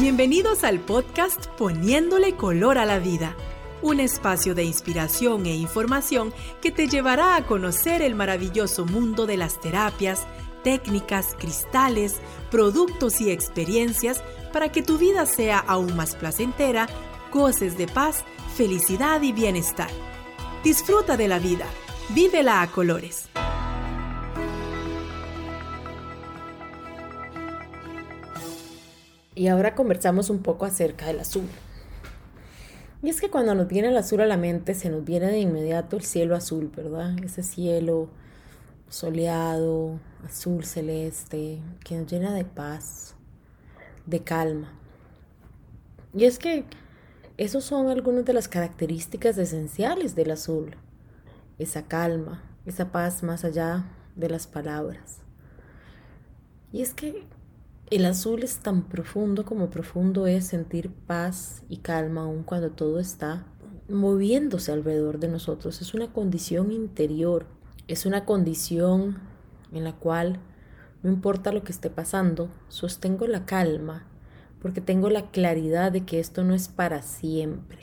Bienvenidos al podcast Poniéndole color a la vida, un espacio de inspiración e información que te llevará a conocer el maravilloso mundo de las terapias, técnicas, cristales, productos y experiencias para que tu vida sea aún más placentera, goces de paz, felicidad y bienestar. Disfruta de la vida, vívela a colores. Y ahora conversamos un poco acerca del azul. Y es que cuando nos viene el azul a la mente, se nos viene de inmediato el cielo azul, ¿verdad? Ese cielo soleado, azul celeste, que nos llena de paz, de calma. Y es que esos son algunas de las características esenciales del azul. Esa calma, esa paz más allá de las palabras. Y es que el azul es tan profundo como profundo es sentir paz y calma aun cuando todo está moviéndose alrededor de nosotros. Es una condición interior, es una condición en la cual no importa lo que esté pasando, sostengo la calma porque tengo la claridad de que esto no es para siempre.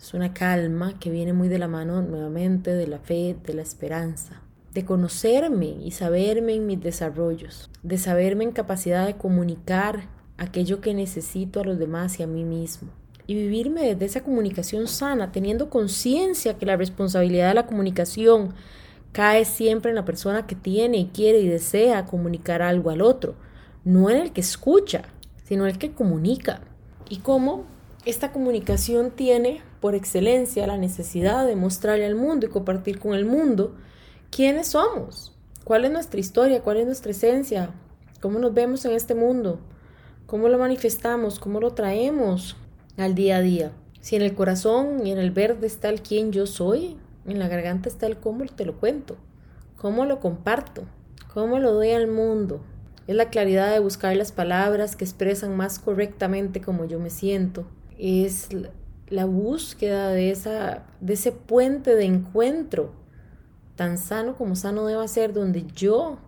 Es una calma que viene muy de la mano nuevamente de la fe, de la esperanza de conocerme y saberme en mis desarrollos, de saberme en capacidad de comunicar aquello que necesito a los demás y a mí mismo. Y vivirme desde esa comunicación sana, teniendo conciencia que la responsabilidad de la comunicación cae siempre en la persona que tiene y quiere y desea comunicar algo al otro, no en el que escucha, sino en el que comunica. Y cómo esta comunicación tiene por excelencia la necesidad de mostrarle al mundo y compartir con el mundo quiénes somos, cuál es nuestra historia, cuál es nuestra esencia, cómo nos vemos en este mundo, cómo lo manifestamos, cómo lo traemos al día a día. Si en el corazón y en el verde está el quién yo soy, en la garganta está el cómo te lo cuento, cómo lo comparto, cómo lo doy al mundo. Es la claridad de buscar las palabras que expresan más correctamente cómo yo me siento. Es la búsqueda de, esa, de ese puente de encuentro tan sano como sano deba ser, donde yo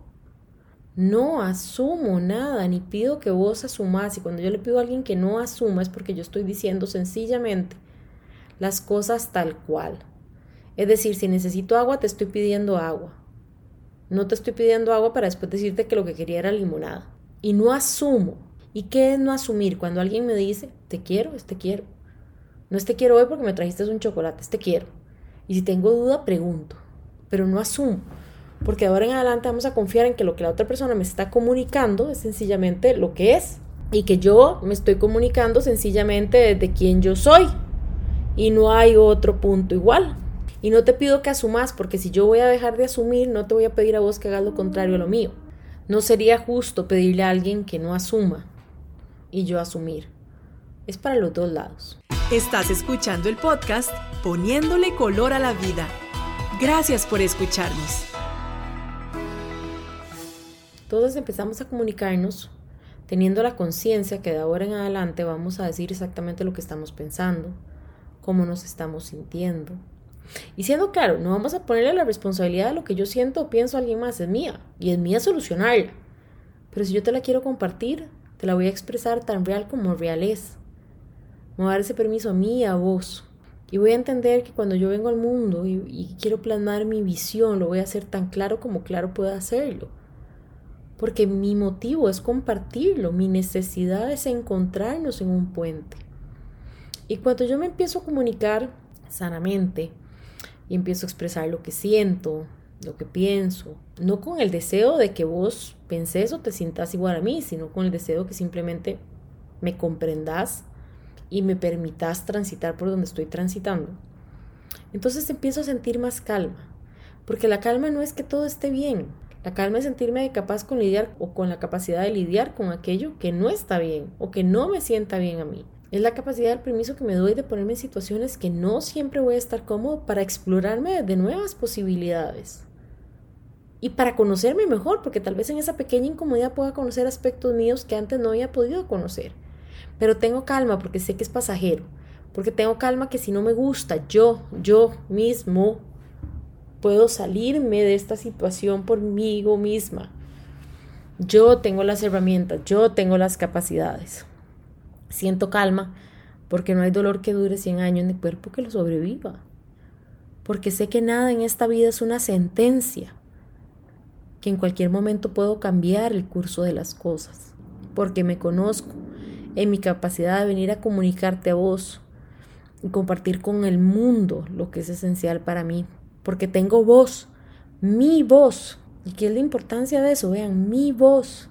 no asumo nada, ni pido que vos asumas. Y cuando yo le pido a alguien que no asuma es porque yo estoy diciendo sencillamente las cosas tal cual. Es decir, si necesito agua, te estoy pidiendo agua. No te estoy pidiendo agua para después decirte que lo que quería era limonada. Y no asumo. ¿Y qué es no asumir? Cuando alguien me dice, te quiero, te quiero. No es te quiero hoy porque me trajiste un chocolate, te quiero. Y si tengo duda, pregunto pero no asumo. Porque de ahora en adelante vamos a confiar en que lo que la otra persona me está comunicando es sencillamente lo que es. Y que yo me estoy comunicando sencillamente desde quien yo soy. Y no hay otro punto igual. Y no te pido que asumas, porque si yo voy a dejar de asumir, no te voy a pedir a vos que hagas lo contrario a lo mío. No sería justo pedirle a alguien que no asuma y yo asumir. Es para los dos lados. Estás escuchando el podcast Poniéndole color a la vida Gracias por escucharnos. Todos empezamos a comunicarnos teniendo la conciencia que de ahora en adelante vamos a decir exactamente lo que estamos pensando, cómo nos estamos sintiendo. Y siendo claro, no vamos a ponerle la responsabilidad de lo que yo siento o pienso a alguien más, es mía, y es mía solucionarla. Pero si yo te la quiero compartir, te la voy a expresar tan real como real es. Me voy ese permiso a mí y a vos. Y voy a entender que cuando yo vengo al mundo y, quiero plasmar mi visión, lo voy a hacer tan claro como claro pueda hacerlo. Porque mi motivo es compartirlo, mi necesidad es encontrarnos en un puente. Y cuando yo me empiezo a comunicar sanamente y empiezo a expresar lo que siento, lo que pienso, no con el deseo de que vos penses o te sientas igual a mí, sino con el deseo que simplemente me comprendas y me permitas transitar por donde estoy transitando, entonces empiezo a sentir más calma. Porque la calma no es que todo esté bien. La calma es sentirme capaz con lidiar o con la capacidad de lidiar con aquello que no está bien o que no me sienta bien a mí. Es la capacidad del permiso que me doy de ponerme en situaciones que no siempre voy a estar cómodo para explorarme de nuevas posibilidades. Y para conocerme mejor, porque tal vez en esa pequeña incomodidad pueda conocer aspectos míos que antes no había podido conocer. Pero tengo calma porque sé que es pasajero. Porque tengo calma que si no me gusta, yo, yo mismo, puedo salirme de esta situación por mí misma. Yo tengo las herramientas, yo tengo las capacidades. Siento calma porque no hay dolor que dure 100 años en mi cuerpo que lo sobreviva. Porque sé que nada en esta vida es una sentencia, que en cualquier momento puedo cambiar el curso de las cosas. Porque me conozco en mi capacidad de venir a comunicarte a vos y compartir con el mundo lo que es esencial para mí. Porque tengo voz, mi voz. ¿Y qué es la importancia de eso? Vean, mi voz.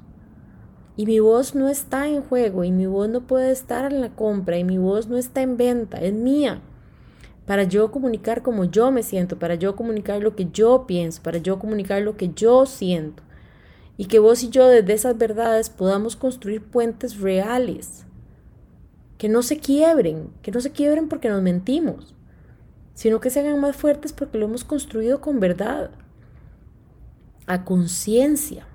Y mi voz no está en juego y mi voz no puede estar en la compra y mi voz no está en venta, es mía. Para yo comunicar como yo me siento, para yo comunicar lo que yo pienso, para yo comunicar lo que yo siento. Y que vos y yo desde esas verdades podamos construir puentes reales. Que no se quiebren, que no se quiebren porque nos mentimos, sino que se hagan más fuertes porque lo hemos construido con verdad, a conciencia.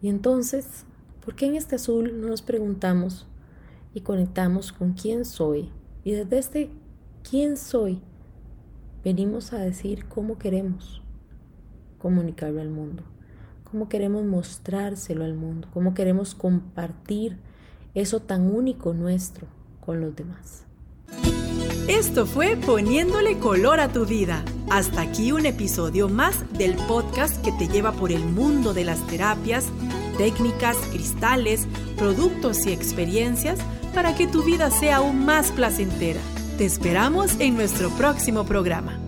Y entonces, ¿por qué en este azul no nos preguntamos y conectamos con quién soy? Y desde este quién soy, venimos a decir cómo queremos comunicarlo al mundo, cómo queremos mostrárselo al mundo, cómo queremos compartir eso tan único nuestro con los demás. Esto fue Poniéndole color a tu vida. Hasta aquí un episodio más del podcast que te lleva por el mundo de las terapias, técnicas, cristales, productos y experiencias para que tu vida sea aún más placentera. Te esperamos en nuestro próximo programa.